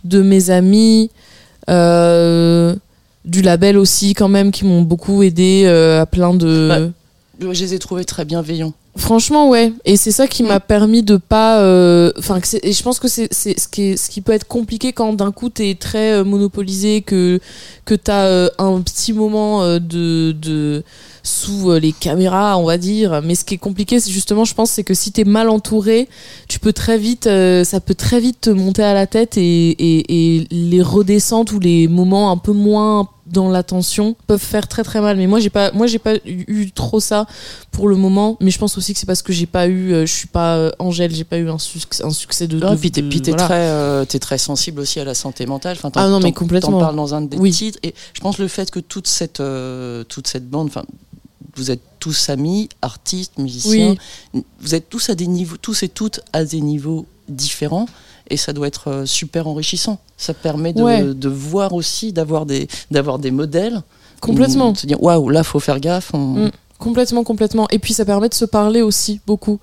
de mes amis euh, du label aussi quand même qui m'ont beaucoup aidé euh, à plein de Je les ai trouvés très bienveillants. Franchement, ouais. Et c'est ça qui m'a permis de pas. euh, Enfin, et je pense que c'est c'est ce qui est- ce qui peut être compliqué quand d'un coup t'es très euh, monopolisé, que que t'as euh, un petit moment euh, de de sous euh, les caméras, on va dire. Mais ce qui est compliqué, c'est justement, je pense, c'est que si t'es mal entouré, tu peux très vite, euh, ça peut très vite te monter à la tête et, et, et les redescentes ou les moments un peu moins dans l'attention peuvent faire très très mal mais moi j'ai pas moi j'ai pas eu, eu trop ça pour le moment mais je pense aussi que c'est parce que j'ai pas eu euh, je suis pas euh, Angèle j'ai pas eu un succès un succès de, et puis t'es, voilà. très, euh, t'es très sensible aussi à la santé mentale. Enfin, Ah non, mais complètement. T'en parles dans un des Oui. titres. Et je pense le fait que toute cette, euh, toute cette bande, enfin, vous êtes tous amis, artistes, musiciens. Vous êtes tous à des niveaux, tous et toutes à des niveaux différents. Et ça doit être euh, super enrichissant. Ça permet de, Ouais. de voir aussi, d'avoir des, d'avoir des modèles. complètement De se dire, waouh, là, faut faire gaffe. on- Mm. Complètement, complètement. Et puis ça permet de se parler aussi beaucoup.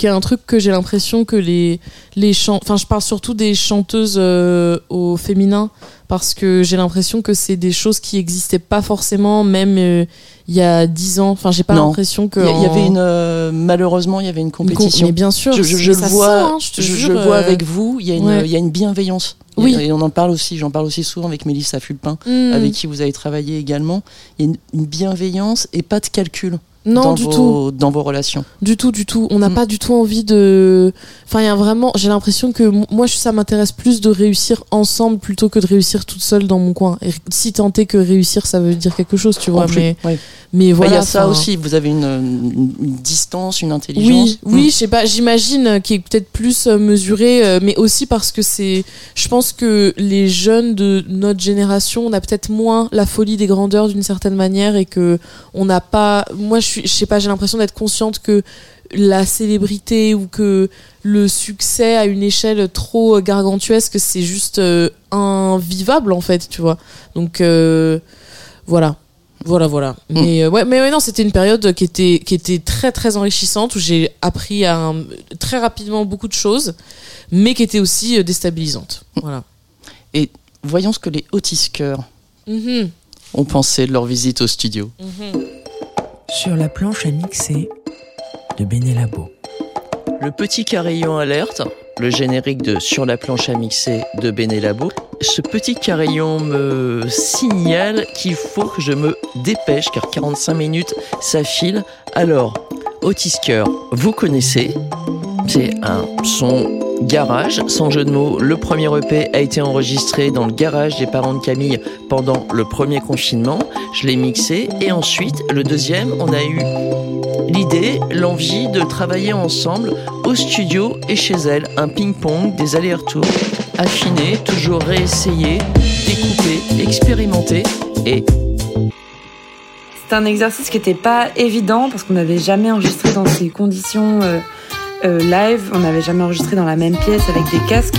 Qui est un truc que j'ai l'impression que les les chants enfin je parle surtout des chanteuses euh, au féminin parce que j'ai l'impression que c'est des choses qui existaient pas forcément même euh, il y a dix ans enfin j'ai pas l'impression que Il y, avait une euh, malheureusement il y avait une une com- compétition. mais bien sûr je, je- le vois, sent, hein, je te je, jure, je vois euh, avec vous, il y a une, ouais. il y a une bienveillance. Oui. Et on en parle aussi, j'en parle aussi souvent avec Mélissa Fulpin, hmm, avec qui vous avez travaillé également. Il y a une, une bienveillance et pas de calcul non dans, du tout vos, dans vos relations. Du tout, du tout. On n'a Mm. pas du tout envie de. Enfin, il y a vraiment. J'ai l'impression que moi, ça m'intéresse plus de réussir ensemble plutôt que de réussir toute seule dans mon coin. Et si tant est que réussir, ça veut dire quelque chose, tu vois. Mais, mais voilà. il y a ça aussi, vous avez une, une- une distance, une intelligence. Oui, Mm. oui, je sais pas. J'imagine qui est peut-être plus euh, mesuré, euh, mais aussi parce que c'est. Je pense que les jeunes de notre génération, on a peut-être moins la folie des grandeurs d'une certaine manière et que on n'a pas. Moi, je suis. Je sais pas. J'ai l'impression d'être consciente que la célébrité ou que le succès à une échelle trop gargantuesque, c'est juste euh, invivable en fait, tu vois. Donc euh, voilà. Voilà, voilà. Mm. Mais euh, ouais, mais ouais, non, c'était une période qui était qui était très très enrichissante où j'ai appris à un- très rapidement beaucoup de choses, mais qui était aussi déstabilisante. Voilà. Voyons ce que les autisqueurs Mhm, ont pensé de leur visite au studio. Sur la planche à mixer de Benelabo. Le petit carillon alerte, le générique de Sur la planche à mixer de Benelabo. Ce petit carillon me signale qu'il faut que je me dépêche car 45 minutes ça file. Alors, Otisqueur, vous connaissez C'est un son garage, sans jeu de mots. Le premier EP a été enregistré dans le garage des parents de Camille pendant le premier confinement. Je l'ai mixé et ensuite, le deuxième, on a eu l'idée, l'envie de travailler ensemble au studio et chez elle. Un ping-pong, des allers-retours, affiner, toujours réessayer, découper, expérimenter et C'était un exercice qui n'était pas évident parce qu'on n'avait jamais enregistré dans ces conditions euh, live, on n'avait jamais enregistré dans la même pièce avec des casques.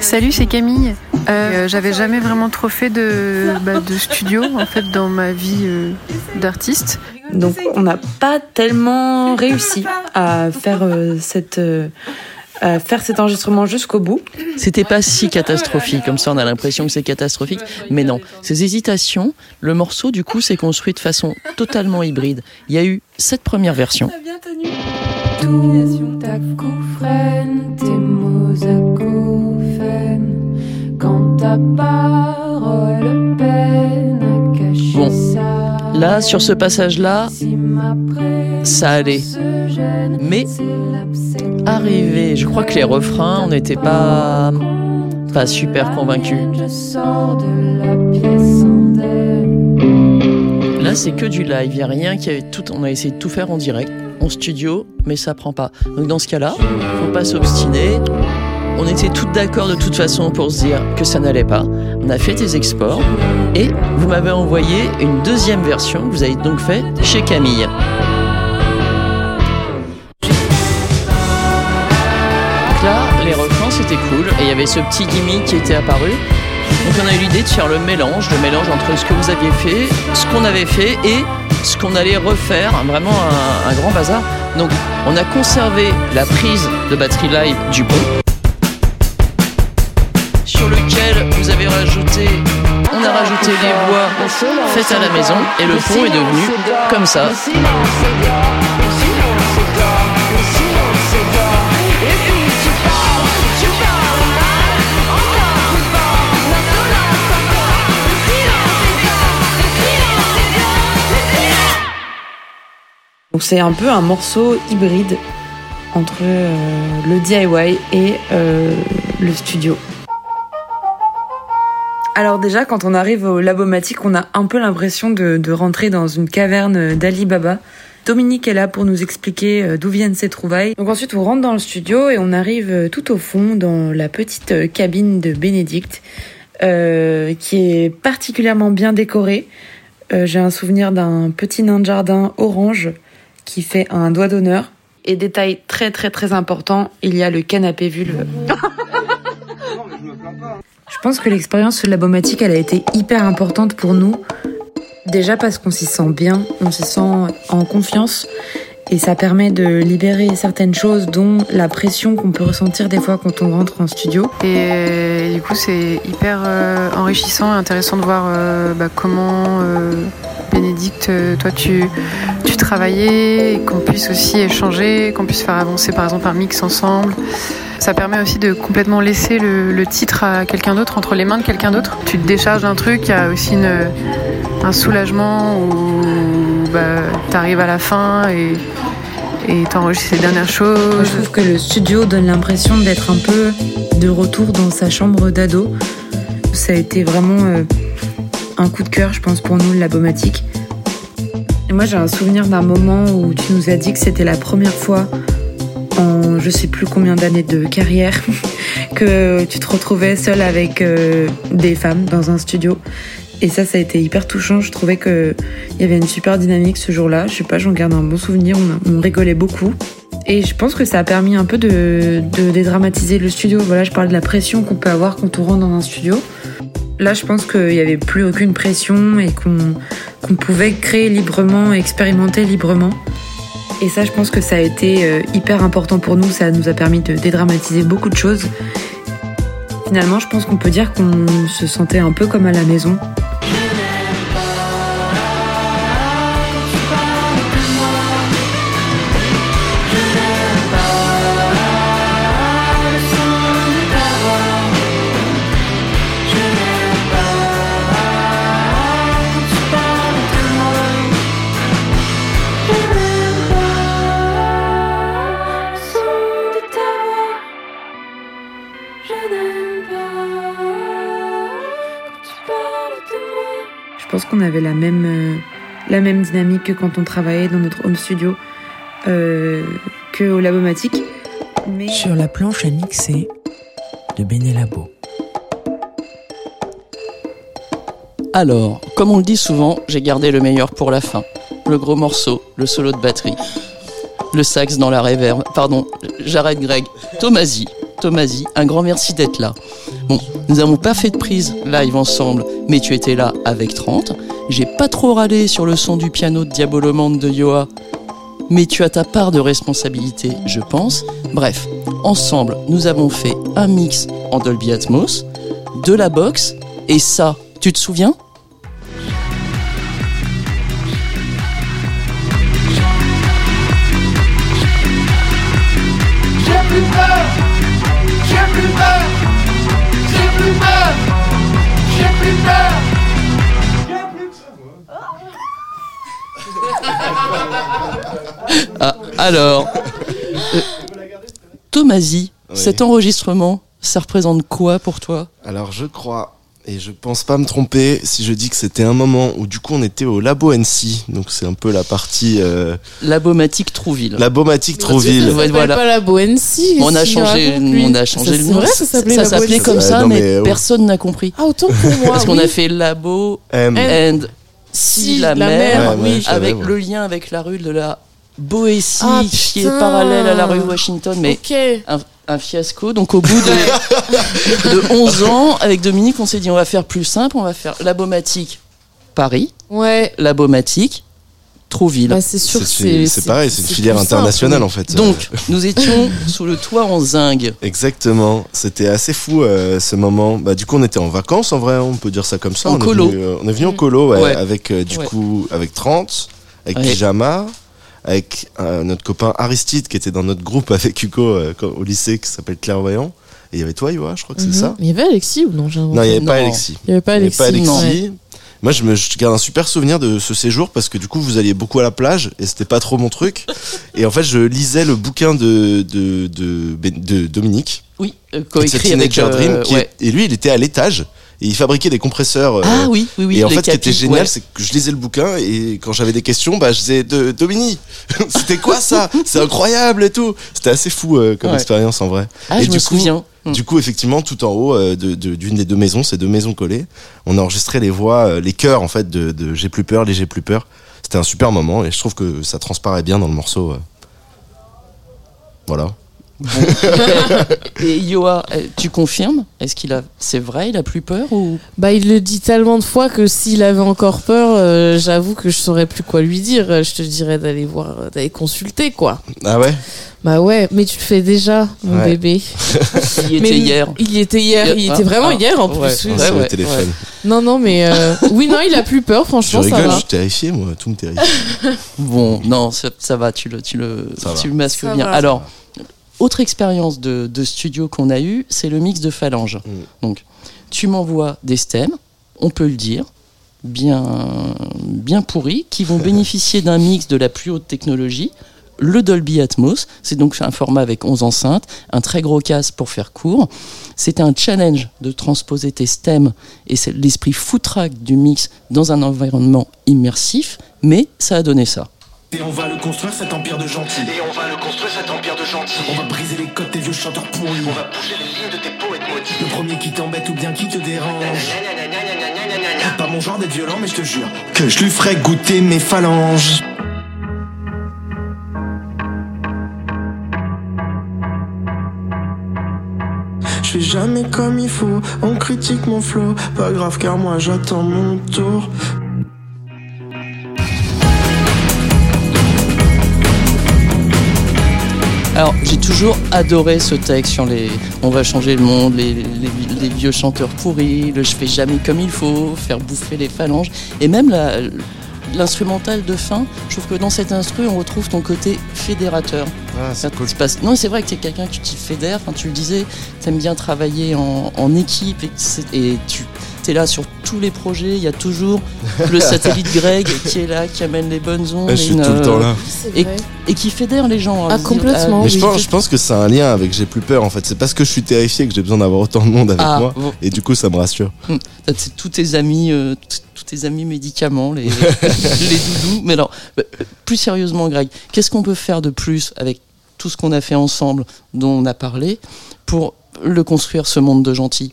Salut, c'est Camille. Euh, J'avais jamais vraiment trop fait de, bah, de studio en fait dans ma vie euh, d'artiste. Donc on n'a pas tellement réussi à faire euh, cette euh, à faire cet enregistrement jusqu'au bout. C'était pas si catastrophique, comme ça on a l'impression que c'est catastrophique, mais non. Ces hésitations, le morceau du coup s'est construit de façon totalement hybride. Il y a eu cette première version, bien tenu. Tout à coup freine, tes mots acouphènes. Quand ta parole peine à cacher Bon. ça. Là, sur ce passage-là, Si ça allait. Mais arrivé, je crois que les refrains, on n'était pas pas super convaincus. Là, c'est que du live. Il y a rien qui a tout. On a essayé de tout faire en direct, studio, mais ça prend pas. Donc dans ce cas-là, faut pas s'obstiner. On était toutes d'accord de toute façon pour se dire que ça n'allait pas. On a fait des exports et vous m'avez envoyé une deuxième version que vous avez donc fait chez Camille. Donc là, les refrains c'était cool et il y avait ce petit gimmick qui était apparu. Donc on a eu l'idée de faire le mélange, le mélange entre ce que vous aviez fait, ce qu'on avait fait et ce qu'on allait refaire, vraiment un, grand bazar. Donc on a conservé la prise de batterie live du pont, sur lequel vous avez rajouté, on a rajouté les voix faites à la maison et le pont est devenu comme ça. Donc c'est un peu un morceau hybride entre euh, le DIY et euh, le studio. Alors déjà, quand on arrive au Labomatique, on a un peu l'impression de, rentrer dans une caverne d'Ali Baba. Dominique est là pour nous expliquer euh, d'où viennent ces trouvailles. Donc ensuite, on rentre dans le studio et on arrive tout au fond dans la petite cabine de Bénédicte, qui est particulièrement bien décorée. J'ai un souvenir d'un petit nain de jardin orange qui fait un doigt d'honneur. Et détail très très très important, il y a le canapé vulve. Je pense que l'expérience labomatique, elle a été hyper importante pour nous. Déjà parce qu'on s'y sent bien, on s'y sent en confiance. Et ça permet de libérer certaines choses, dont la pression qu'on peut ressentir des fois quand on rentre en studio. Et euh, du coup, c'est hyper euh, enrichissant et intéressant de voir euh, bah, comment Bénédicte, toi, tu, tu travaillais, qu'on puisse aussi échanger, qu'on puisse faire avancer par exemple un mix ensemble. Ça permet aussi de complètement laisser le, titre à quelqu'un d'autre, entre les mains de quelqu'un d'autre. Tu te décharges d'un truc, il y a aussi un soulagement bah, tu arrives à la fin et t'enregistres les dernières choses. je trouve que le studio donne l'impression d'être un peu de retour dans sa chambre d'ado. Ça a été vraiment euh, un coup de cœur, je pense, pour nous, l'abomatique. Et moi, j'ai un souvenir d'un moment où tu nous as dit que c'était la première fois en je sais plus combien d'années de carrière que tu te retrouvais seule avec euh, des femmes dans un studio. Et ça, ça a été hyper touchant. Je trouvais que il y avait une super dynamique ce jour-là. Je sais pas, j'en garde un bon souvenir. On, rigolait beaucoup. Et je pense que ça a permis un peu de, dédramatiser le studio. Voilà, je parlais de la pression qu'on peut avoir quand on rentre dans un studio. Là, je pense qu'il n'y avait plus aucune pression et qu'on qu'on pouvait créer librement, expérimenter librement. Et ça, je pense que ça a été euh, hyper important pour nous. Ça nous a permis de dédramatiser beaucoup de choses. Finalement, je pense qu'on peut dire qu'on se sentait un peu comme à la maison. Qu'on avait la même, euh, la même dynamique que quand on travaillait dans notre home studio euh, que au Labomatique. Mais Sur la planche à mixer de Benelabo. Alors, comme on le dit souvent, j'ai gardé le meilleur pour la fin. Le gros morceau, le solo de batterie. Le sax dans la réverb. Pardon, j'arrête Greg. Tomasi, Tomasi, un grand merci d'être là. Bon, nous n'avons pas fait de prise live ensemble, mais tu étais là avec 30. J'ai pas trop râlé sur le son du piano de Diabolomande de Yoa, mais tu as ta part de responsabilité, je pense. Bref, ensemble, nous avons fait un mix en Dolby Atmos, de la box, et ça, tu te souviens? Ah, alors, euh, Tomasi, Oui. cet enregistrement, ça représente quoi pour toi? Alors je crois, et je pense pas me tromper si je dis que c'était un moment où du coup on était au Labo NC, donc c'est un peu la partie euh, Labomatique Trouville. Labomatique Ça Trouville. Ouais, voilà. pas la Boensi. On a changé, on a changé le nom. C'est vrai, ça s'appelait comme ça, non, mais, mais, oh. personne n'a compris. Ah, autant pour moi. Parce qu'on oui. a fait Labo M. and si la, la mer, Ouais, savais, avec ouais. le lien avec la rue de la Boétie Ah, qui est parallèle à la rue Washington, mais un, un fiasco. Donc au bout de, de 11 ans, avec Dominique, on s'est dit on va faire plus simple, on va faire Labomatique Paris, Ouais. Labomatique Trouville. Bah, c'est sûr. C'est pareil, c'est une filière simple, internationale en fait. Donc nous étions sous le toit en zingue. Exactement, c'était assez fou euh, ce moment. Bah, du coup, on était en vacances en vrai, on peut dire ça comme ça. En on colo. Est venu, euh, on est venu en colo, ouais, Ouais. avec euh, du Ouais. coup avec 30, avec Ouais. Pyjama, avec euh, notre copain Aristide qui était dans notre groupe avec Hugo euh, au lycée qui s'appelle Clairvoyant. Et il y avait toi, Yoa, je crois que c'est Mhm. ça. Il y avait Alexis ou non Non, il n'y avait pas. Alexis. Il y avait pas avait Alexis. pas Alexis. non. Moi, je me je garde un super souvenir de ce séjour parce que du coup, vous alliez beaucoup à la plage et c'était pas trop mon truc. et en fait, je lisais le bouquin de, de, de, Ben- de Dominique. Oui, euh, coécrit avec. Euh, Dream, qui ouais. est- et lui, il était à l'étage et il fabriquait des compresseurs. euh, Ah oui, oui, oui. et en fait, ce qui était génial, ouais. c'est que je lisais le bouquin et quand j'avais des questions, bah, je disais de Dominique, c'était quoi ça? C'est incroyable et tout. C'était assez fou euh, comme Ouais. expérience en vrai. Ah, et je du me coup, souviens. Hmm. Du coup, effectivement, tout en haut euh, de- de- d'une des deux maisons, ces deux maisons collées, on a enregistré les voix, euh, les chœurs en fait de, de J'ai plus peur, les J'ai plus peur. C'était un super moment et je trouve que ça transparaît bien dans le morceau. euh. Voilà. Et Yoa, euh, tu confirmes? Est-ce qu'il a, c'est vrai, il a plus peur ou? Bah, il le dit tellement de fois que s'il avait encore peur, euh, j'avoue que je saurais plus quoi lui dire. Je te dirais d'aller voir, d'aller consulter, quoi. Ah ouais? Bah ouais, mais tu le fais déjà, mon Ouais. bébé. Il Mais était hier. Il y était hier, il Ah, était vraiment ah, hier en plus. ouais. oui. Téléphone. Non, non, mais euh, oui, non, il a plus peur, Je franchement, ça rigole, va. je suis terrifié, moi. Tout me terrifie. Bon, non, ça, ça va, tu le, tu le, Ça va. tu le masques Ça bien. va. Alors, autre expérience de, de studio qu'on a eu, c'est le mix de phalange. Mm. Donc, tu m'envoies des stems, on peut le dire, bien, bien pourris, qui vont bénéficier d'un mix de la plus haute technologie. Le Dolby Atmos, c'est donc un format avec 11 enceintes, un très gros casque pour faire court. C'était un challenge de transposer tes stems et l'esprit footrack du mix dans un environnement immersif, mais ça a donné ça. Et on va le construire cet empire de gentils. Et on va le construire cet empire de gentils. On va briser les codes des vieux chanteurs pourris. On va bouger les lignes de tes poètes maudits. Le premier qui t'embête ou bien qui te dérange. Pas mon genre d'être violent, mais je te jure que je lui ferai goûter mes phalanges. Je fais jamais comme il faut, on critique mon flow. Pas grave car moi j'attends mon tour. Alors, j'ai toujours adoré ce texte sur les on va changer le monde, les, les- les vieux chanteurs pourris, le je fais jamais comme il faut, faire bouffer les phalanges. Et même la- l'instrumental de fin, je trouve que dans cet instru, on retrouve ton côté fédérateur. Ah, c'est cool. Non, c'est vrai que tu es quelqu'un que tu fédères, enfin, tu le disais, tu aimes bien travailler en, en équipe et tu es là sur tous les projets, il y a toujours le satellite Greg qui est là, qui amène les bonnes ondes. Ouais, je suis une, tout le euh, temps là. C'est Et- qui fédère les gens. Ah, se dire, complètement. Mais je pense, je pense que c'est un lien avec j'ai plus peur en fait. C'est parce que je suis terrifié que j'ai besoin d'avoir autant de monde avec Ah, moi. bon. Et du coup, ça me rassure. T'as t- tous tes amis, euh, tous tes amis médicaments, les, les doudous. Mais alors, plus sérieusement, Greg, qu'est-ce qu'on peut faire de plus avec tout ce qu'on a fait ensemble, dont on a parlé, pour le construire ce monde de gentils?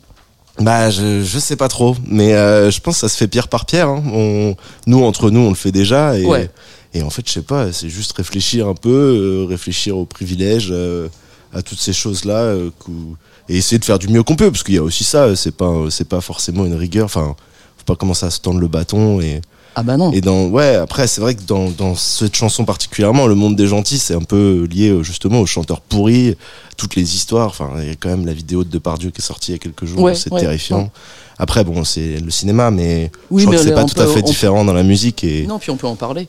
Bah, je, je sais pas trop, mais euh, je pense que ça se fait pierre par pierre. hein. On, nous, entre nous, on le fait déjà. Et, Ouais. et en fait, je sais pas, c'est juste réfléchir un peu, euh, réfléchir aux privilèges, euh, à toutes ces choses-là, euh, et essayer de faire du mieux qu'on peut, parce qu'il y a aussi ça. C'est pas, c'est pas forcément une rigueur. Enfin, faut pas commencer à se tendre le bâton et. Ah bah non. Et dans ouais, après c'est vrai que dans, dans cette chanson particulièrement, le monde des gentils, c'est un peu lié euh, justement aux chanteurs pourris, toutes les histoires. Enfin, il y a quand même la vidéo de Depardieu qui est sortie il y a quelques jours, Ouais, c'est ouais, terrifiant. ouais. Après bon, c'est le cinéma, mais Oui, je crois mais que c'est pas peut- tout à fait différent dans la musique et Non, puis on peut en parler.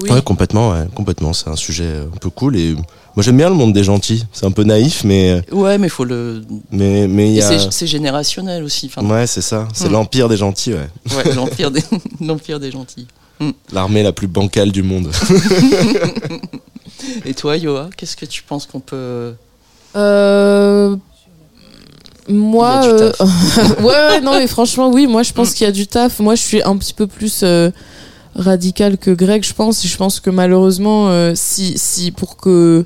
Oui. ouais, complètement, ouais, complètement. C'est un sujet un peu cool et moi j'aime bien le monde des gentils. C'est un peu naïf, mais Ouais, mais faut le. mais mais il et y a c'est- générationnel aussi. Ouais, c'est ça. C'est Hmm. l'empire des gentils, ouais. ouais, l'empire des, l'empire des gentils. L'armée la plus bancale du monde. Et toi, Yoa, qu'est-ce que tu penses qu'on peut. Euh, Moi, euh, ouais, ouais, non, mais franchement, oui, moi, je pense qu'il y a du taf. Moi, je suis un petit peu plus euh, radical que Greg, je pense. Et je pense que malheureusement, euh, si, si pour que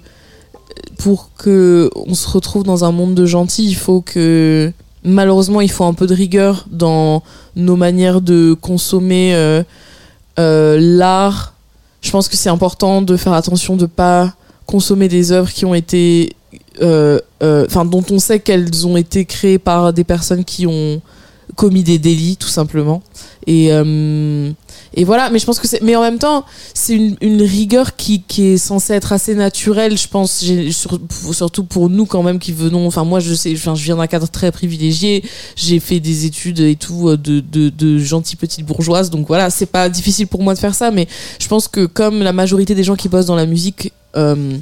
pour que on se retrouve dans un monde de gentils, il faut que malheureusement, il faut un peu de rigueur dans nos manières de consommer euh, euh, l'art. Je pense que c'est important de faire attention de pas consommer des œuvres qui ont été euh, enfin dont on sait qu'elles ont été créées par des personnes qui ont commis des délits tout simplement et euh, et voilà mais je pense que c'est mais en même temps c'est une, rigueur qui, qui est censée être assez naturelle je pense surtout pour nous quand même qui venons enfin moi je sais enfin je viens d'un cadre très privilégié j'ai fait des études et tout euh, de, de, de gentilles petites bourgeoises donc voilà c'est pas difficile pour moi de faire ça mais je pense que comme la majorité des gens qui bossent dans la musique euh,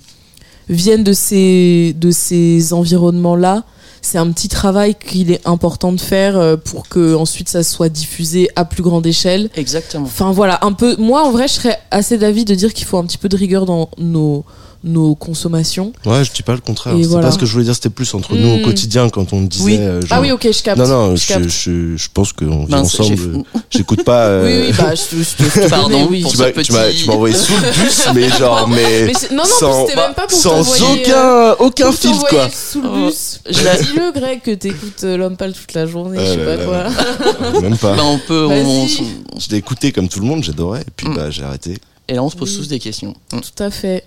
viennent de ces, de ces environnements-là, c'est un petit travail qu'il est important de faire euh, pour que ensuite ça soit diffusé à plus grande échelle. Exactement. Enfin voilà, un peu. Moi, en vrai, je serais assez d'avis de dire qu'il faut un petit peu de rigueur dans nos nos consommations. Ouais, je dis pas le contraire. C'est voilà. pas ce que je voulais dire, c'était plus entre nous au Mm. quotidien quand on disait. Oui. euh, genre- Ah oui, ok, je capte. Non, non, je je, capte. je, je pense qu'on vit ensemble. euh, J'écoute pas. euh, Oui, oui, bah, je, je, je, je te Pardon oui. pour tu m'as tu m'as- petit- tu m'as envoyé sous le bus, mais genre, mais. Non, non, sans, c'était même pas pour sans t'envoyer, aucun, aucun filtre, quoi. sous le Oh, bus. je la- Dis-le, Greg, que t'écoutes euh, L'Homme Pâle toute la journée, je sais là pas quoi. Même pas. Bah, on peut. on- Je l'ai écouté comme tout le monde, j'adorais, et puis Mm. bah, j'ai arrêté. et là, on se pose tous des questions. Mm. Tout à fait.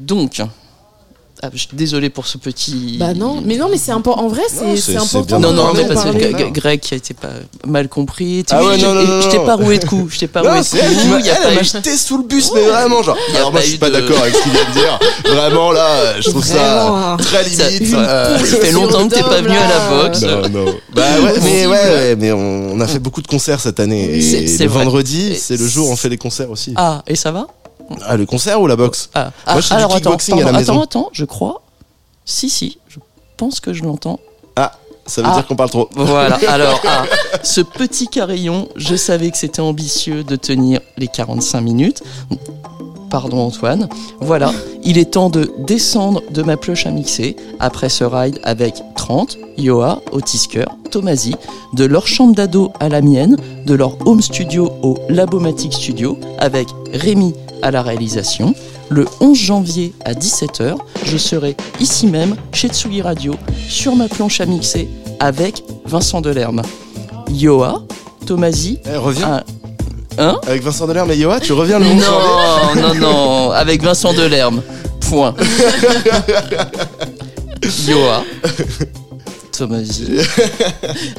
Donc, Ah, je suis désolé pour ce petit. Bah non, mais non, mais c'est important. En vrai, c'est important. Non, non, mais parce que Greg qui a été pas mal compris. Ah ouais, je, non, non, non, je t'ai pas roué de coups. Je t'ai pas roué Non, de c'est elle qui coups. m'a il y a elle, pas elle m'a jeté sous le bus, mais vraiment, genre. Alors moi, je suis pas d'accord avec ce qu'il vient de dire. Vraiment, là, je trouve ça très limite. ça euh, fait longtemps que t'es pas venu à la boxe. Non, non. Bah ouais, mais ouais, mais on, a fait beaucoup de concerts cette année. Et le vrai. vendredi, c'est le jour où on fait les concerts aussi. Ah, et ça va? Ah, le concert ou la boxe Ah, Moi, je fais du alors attends, kickboxing à la maison. attends, attends, je crois. Si, si, je pense que je l'entends. Ça veut Ah. dire qu'on parle trop. Voilà, alors, ah, ce petit carillon, je savais que c'était ambitieux de tenir les 45 minutes. Pardon Antoine. Voilà, il est temps de descendre de ma pioche à mixer après ce ride avec 30, Yoa, Otisker, Tomasi, de leur chambre d'ado à la mienne, de leur home studio au Labomatic Studio, avec Rémi à la réalisation. Le 11 janvier à 17h, je serai ici même, chez Tsugi Radio, sur ma planche à mixer, avec Vincent Delerme. Yoa, Tomasi, Eh, reviens. un... Hein Avec Vincent Delerme et Yoa, tu reviens le 11 janvier Non, non, non, avec Vincent Delerme. Point. Yoa, Tomasi,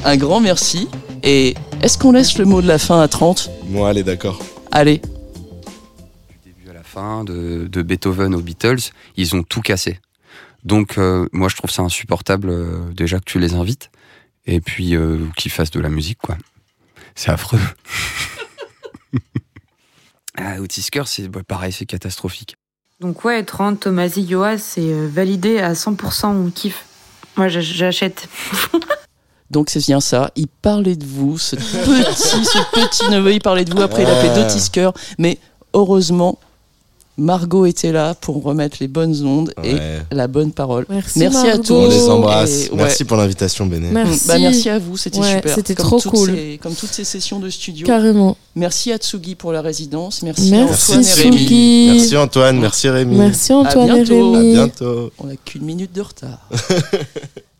un grand merci. Et est-ce qu'on laisse le mot de la fin à 30 Bon, allez, d'accord. Allez, du début à la fin, de, de Beethoven aux Beatles, ils ont tout cassé. Donc euh, moi je trouve ça insupportable euh, déjà que tu les invites et puis euh, qu'ils fassent de la musique quoi. C'est affreux. ah, Otisker c'est bah, pareil, c'est catastrophique. Donc ouais, 30, Tomasi, Yoa, c'est euh, validé à 100%, on kiffe. Moi, j'ach- j'achète. donc c'est bien ça. Il parlait de vous, ce petit, ce petit neveu, il parlait de vous. Après, il a fait deux Tisker. Mais heureusement, Margot était là pour remettre les bonnes ondes et la bonne parole. Merci, Merci à tous. On les embrasse. Et ouais. Merci pour l'invitation, Béné. Merci. Bah, merci à vous, c'était Ouais, super. c'était Comme trop toutes cool. ces- comme toutes ces sessions de studio. Carrément. Merci à Tsugi pour la résidence. Merci, Merci, à Antoine et Rémi. Merci Antoine, merci Rémi. Merci Antoine et bientôt. À Rémi. bientôt. On n'a qu'une minute de retard.